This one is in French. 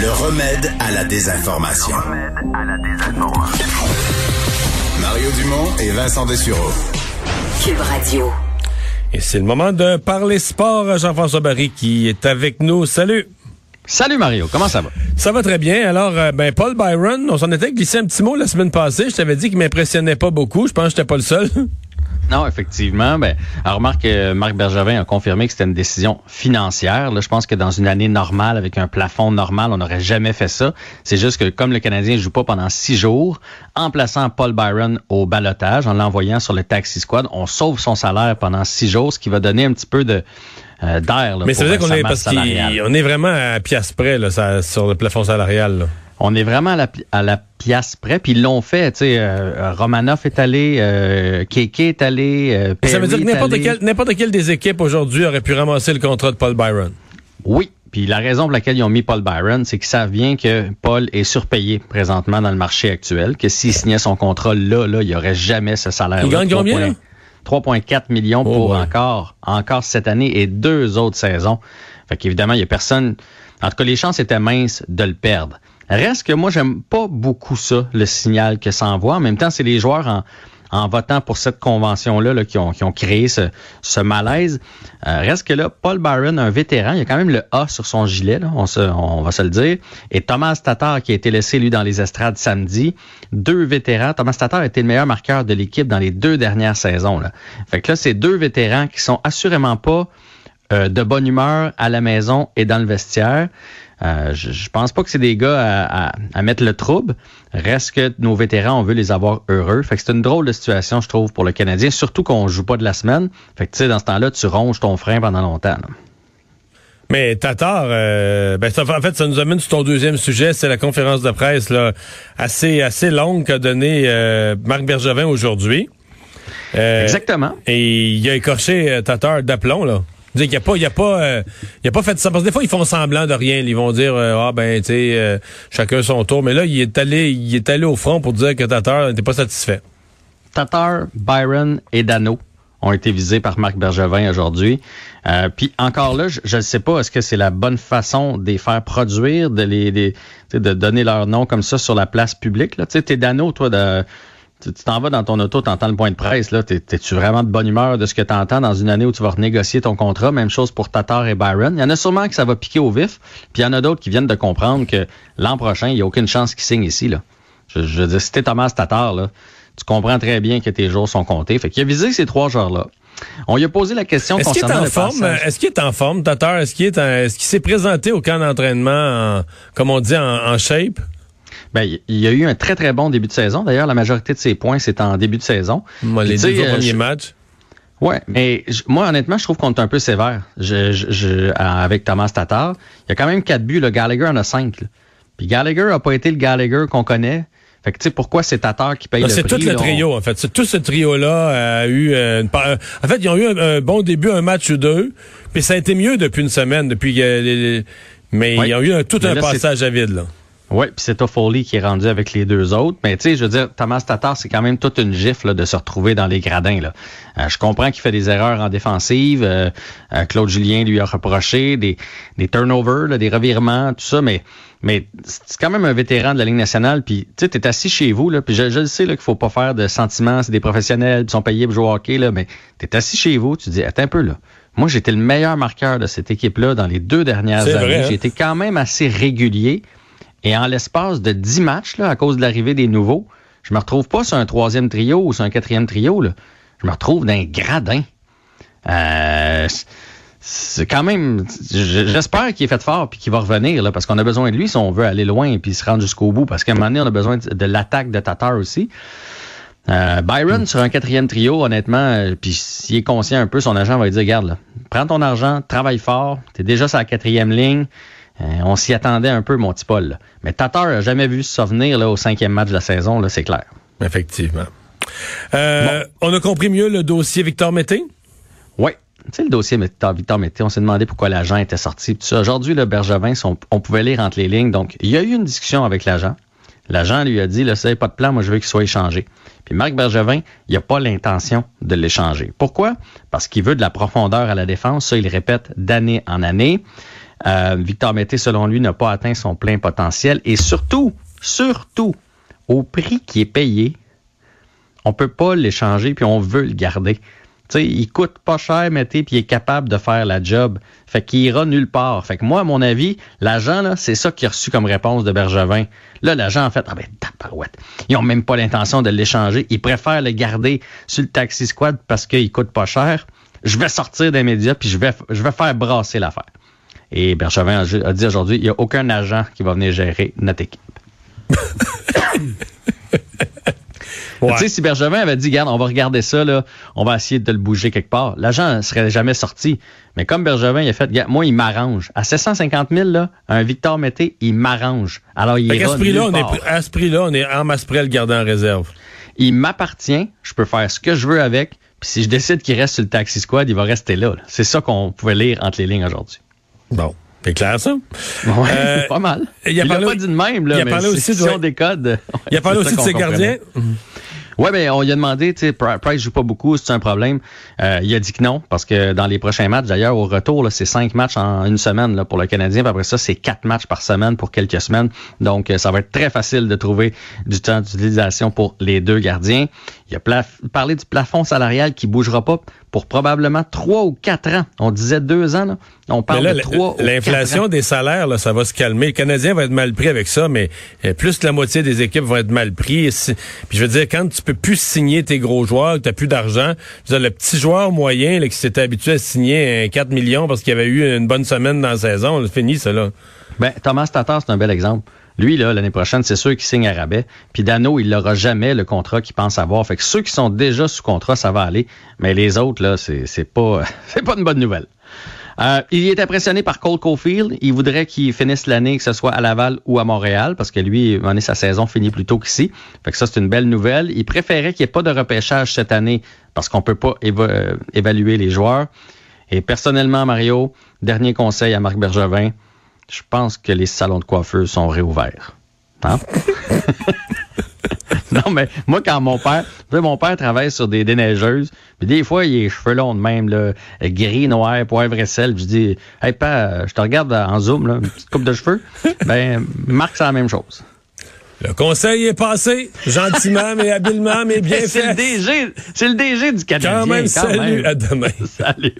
Le remède à la désinformation. Mario Dumont et Vincent Dessureau. Cube Radio. Et c'est le moment de parler sport. Jean-François Barry qui est avec nous. Salut. Salut Mario, comment ça va? Ça va très bien. Alors, euh, ben Paul Byron, on s'en était glissé un petit mot la semaine passée. Je t'avais dit qu'il m'impressionnait pas beaucoup. Je pense que j'étais pas le seul. Non, effectivement. Ben, alors Marc, euh, Marc Bergevin a confirmé que c'était une décision financière. Là, je pense que dans une année normale, avec un plafond normal, on n'aurait jamais fait ça. C'est juste que comme le Canadien ne joue pas pendant six jours, en plaçant Paul Byron au balotage, en l'envoyant sur le taxi squad, on sauve son salaire pendant six jours, ce qui va donner un petit peu de euh, d'air. Mais c'est vrai qu'on est parce qu'on est vraiment à pièce près là, ça, sur le plafond salarial. Là on est vraiment à la, à la pièce près. Puis ils l'ont fait. Tu sais, euh, Romanoff est allé, euh, Keke est allé. Euh, ça veut dire que n'importe quelle, n'importe quelle des équipes aujourd'hui aurait pu ramasser le contrat de Paul Byron. Oui. Puis la raison pour laquelle ils ont mis Paul Byron, c'est qu'ils savent bien que Paul est surpayé présentement dans le marché actuel, que s'il signait son contrat là, là, il n'y aurait jamais ce salaire. Il gagne combien? 3,4 millions oh, pour encore, encore cette année et deux autres saisons. Fait qu'évidemment, il n'y a personne. En tout cas, les chances étaient minces de le perdre. Reste que moi, j'aime pas beaucoup ça, le signal que ça envoie. En même temps, c'est les joueurs en, en votant pour cette convention-là là, qui, ont, qui ont créé ce, ce malaise. Euh, reste que là, Paul Byron, un vétéran, il y a quand même le A sur son gilet, on va se le dire. Et Thomas Tatar, qui a été laissé, lui, dans les estrades samedi. Deux vétérans. Thomas Tatar a été le meilleur marqueur de l'équipe dans les deux dernières saisons. Là. Fait que là, c'est deux vétérans qui sont assurément pas euh, de bonne humeur à la maison et dans le vestiaire. Euh, je, je, pense pas que c'est des gars à, à, mettre le trouble. Reste que nos vétérans, on veut les avoir heureux. Fait que c'est une drôle de situation, je trouve, pour le Canadien, surtout qu'on joue pas de la semaine. Fait que tu sais, dans ce temps-là, tu ronges ton frein pendant longtemps. Mais Tatar, euh, ben en fait, ça nous amène sur ton deuxième sujet, c'est la conférence de presse là, assez assez longue qu'a donné euh, Marc Bergevin aujourd'hui. Exactement. Et il a écorché Tatar d'aplomb là. Il a pas, il a pas, euh, a pas fait ça. Parce que des fois, ils font semblant de rien. Ils vont dire, euh, ah ben, tu sais, euh, chacun son tour. Mais là, il est allé, il est allé au front pour dire que Tatar n'était pas satisfait. Tatar, Byron et Dano ont été visés par Marc Bergevin aujourd'hui. puis encore là, je ne sais pas, est-ce que c'est la bonne façon de les faire produire, de les, de donner leur nom comme ça sur la place publique. Tu sais, t'es Dano, toi, de tu t'en vas dans ton auto, tu entends le point de presse, là. T'es-tu vraiment de bonne humeur de ce que tu entends dans une année où tu vas renégocier ton contrat? Même chose pour Tatar et Byron. Il y en a sûrement que ça va piquer au vif, puis il y en a d'autres qui viennent de comprendre que l'an prochain, il n'y a aucune chance qu'ils signent ici, là. Je, je veux dire, si t'es Thomas Tatar, là, tu comprends très bien que tes jours sont comptés. Fait qu'il a visé ces trois joueurs-là. On lui a posé la question est-ce concernant est en forme, Est-ce qu'il est en forme, Tatar? Est-ce qu'il est, est-ce qu'il s'est présenté au camp d'entraînement, comme on dit, en shape? Ben, il y a eu un très, très bon début de saison. D'ailleurs, la majorité de ses points, c'est en début de saison. Moi, les deux euh, premiers matchs. Ouais, mais moi, honnêtement, je trouve qu'on est un peu sévère je, je, avec Thomas Tatar. Il y a quand même quatre buts. Le Gallagher en a cinq. Puis Gallagher n'a pas été le Gallagher qu'on connaît. Fait que, tu sais, pourquoi c'est Tatar qui paye ben, le prix? C'est tout le trio, en fait. Tout ce trio-là a eu euh, une... En fait, ils ont eu un, bon début, un match ou deux. Puis ça a été mieux depuis une semaine, depuis... mais ils ont eu tout un passage à vide, là. Oui, puis c'est Toffoli qui est rendu avec les deux autres. Mais tu sais, je veux dire, Thomas Tatar, c'est quand même toute une gifle de se retrouver dans les gradins. Là. Euh, je comprends qu'il fait des erreurs en défensive. Euh, euh, Claude Julien lui a reproché des, des turnovers, des revirements, tout ça, mais mais c'est quand même un vétéran de la Ligue nationale. Puis tu sais, t'es assis chez vous, là, puis je, je sais là, qu'il faut pas faire de sentiments, c'est des professionnels, ils sont payés pour jouer au hockey, là, mais t'es assis chez vous, tu dis, attends un peu là. Moi, j'étais le meilleur marqueur de cette équipe-là dans les deux dernières années. Hein? J'ai été quand même assez régulier. Et en l'espace de 10 matchs, là, à cause de l'arrivée des nouveaux, je me retrouve pas sur un troisième trio ou sur un quatrième trio. Là. Je me retrouve dans un gradin. Euh, c'est quand même. J'espère qu'il est fait fort puis qu'il va revenir là, parce qu'on a besoin de lui si on veut aller loin et puis se rendre jusqu'au bout. Parce qu'à un moment donné, on a besoin de, l'attaque de Tatar aussi. Euh, Byron sur un quatrième trio, honnêtement, euh, puis s'il est conscient un peu, son agent va lui dire, regarde, là, prends ton argent, travaille fort, t'es déjà sur la quatrième ligne, euh, on s'y attendait un peu, mon petit Paul. Mais Tatar n'a jamais vu ça venir là, au cinquième match de la saison, c'est clair. Effectivement. Euh, on a compris mieux le dossier Victor Mété? Oui. Tu sais, le dossier Victor Mété, on s'est demandé pourquoi l'agent était sorti. Aujourd'hui, le Bergevin, on pouvait lire entre les lignes. Donc, il y a eu une discussion avec l'agent. L'agent lui a dit, là, ça pas de plan, moi, je veux qu'il soit échangé. Puis Marc Bergevin, il n'a pas l'intention de l'échanger. Pourquoi? Parce qu'il veut de la profondeur à la défense. Ça, il répète d'année en année. Euh, Victor Mété, selon lui, n'a pas atteint son plein potentiel. Et surtout, surtout, au prix qui est payé, on peut pas l'échanger puis on veut le garder. sais, il coûte pas cher, Mété, puis il est capable de faire la job. Fait qu'il ira nulle part. Fait que moi, à mon avis, l'agent, là, c'est ça qu'il a reçu comme réponse de Bergevin. Là, l'agent, en fait, ah ben, taparouette. Ils ont même pas l'intention de l'échanger. Ils préfèrent le garder sur le taxi squad parce qu'il coûte pas cher. Je vais sortir des médias puis je vais, je vais faire brasser l'affaire. Et Bergevin a, dit aujourd'hui, il n'y a aucun agent qui va venir gérer notre équipe. Tu sais, si Bergevin avait dit, regarde, on va regarder ça, là, on va essayer de le bouger quelque part, l'agent ne serait jamais sorti. Mais comme Bergevin, il a fait, moi, il m'arrange. À 750 000, là, un Victor Mété, il m'arrange. Alors, il est à ce prix-là, on est, à ce prix-là, on est en masse près le garder en réserve. Il m'appartient, je peux faire ce que je veux avec, puis si je décide qu'il reste sur le taxi squad, il va rester là. C'est ça qu'on pouvait lire entre les lignes aujourd'hui. Bon. C'est clair, ça? Oui, euh, pas mal. Il, a, pas dit de même, là, il a parlé aussi de, des codes. Il a parlé aussi de ses gardiens. Ouais, mais on lui a demandé, tu sais, Price joue pas beaucoup, c'est un problème. Euh, il a dit que non, parce que dans les prochains matchs, d'ailleurs, au retour, c'est cinq matchs en une semaine là, pour le Canadien. Puis après ça, c'est quatre matchs par semaine pour quelques semaines. Donc, euh, ça va être très facile de trouver du temps d'utilisation pour les deux gardiens. Il a parlé du plafond salarial qui bougera pas pour probablement trois ou quatre ans. On disait deux ans, là. On parle de trois L'inflation des salaires, là, ça va se calmer. Le Canadien va être mal pris avec ça, mais euh, plus que la moitié des équipes vont être mal pris. Puis je veux dire, quand tu peux plus signer tes gros joueurs, que tu plus d'argent, le petit joueur moyen là, qui s'était habitué à signer 4 millions parce qu'il avait eu une bonne semaine dans la saison, c'est fini ça là. Ben, Thomas Tatar, c'est un bel exemple. Lui, là, l'année prochaine, c'est sûr qu'il signe à rabais. Puis Dano, il n'aura jamais le contrat qu'il pense avoir. Fait que ceux qui sont déjà sous contrat, ça va aller. Mais les autres, là, c'est, c'est pas, c'est pas une bonne nouvelle. Euh, il est impressionné par Cole Caulfield. Il voudrait qu'il finisse l'année, que ce soit à Laval ou à Montréal, parce que lui, sa saison finit plus tôt qu'ici. Fait que ça, c'est une belle nouvelle. Il préférait qu'il n'y ait pas de repêchage cette année, parce qu'on peut pas euh, évaluer les joueurs. Et personnellement, Mario, dernier conseil à Marc Bergevin, je pense que les salons de coiffeur sont réouverts. Hein? non, mais moi, quand mon père, mon père travaille sur des déneigeuses, puis des fois, il est cheveux longs de même, là, gris, noir, poivre et sel. Je dis, hey, père, je te regarde en zoom, là, une petite coupe de cheveux. Ben, Marc, c'est la même chose. Le conseil est passé, gentiment, mais habilement, mais bien fait. C'est le DG, c'est le DG du Canadien. Quand même, salut, à demain. Salut.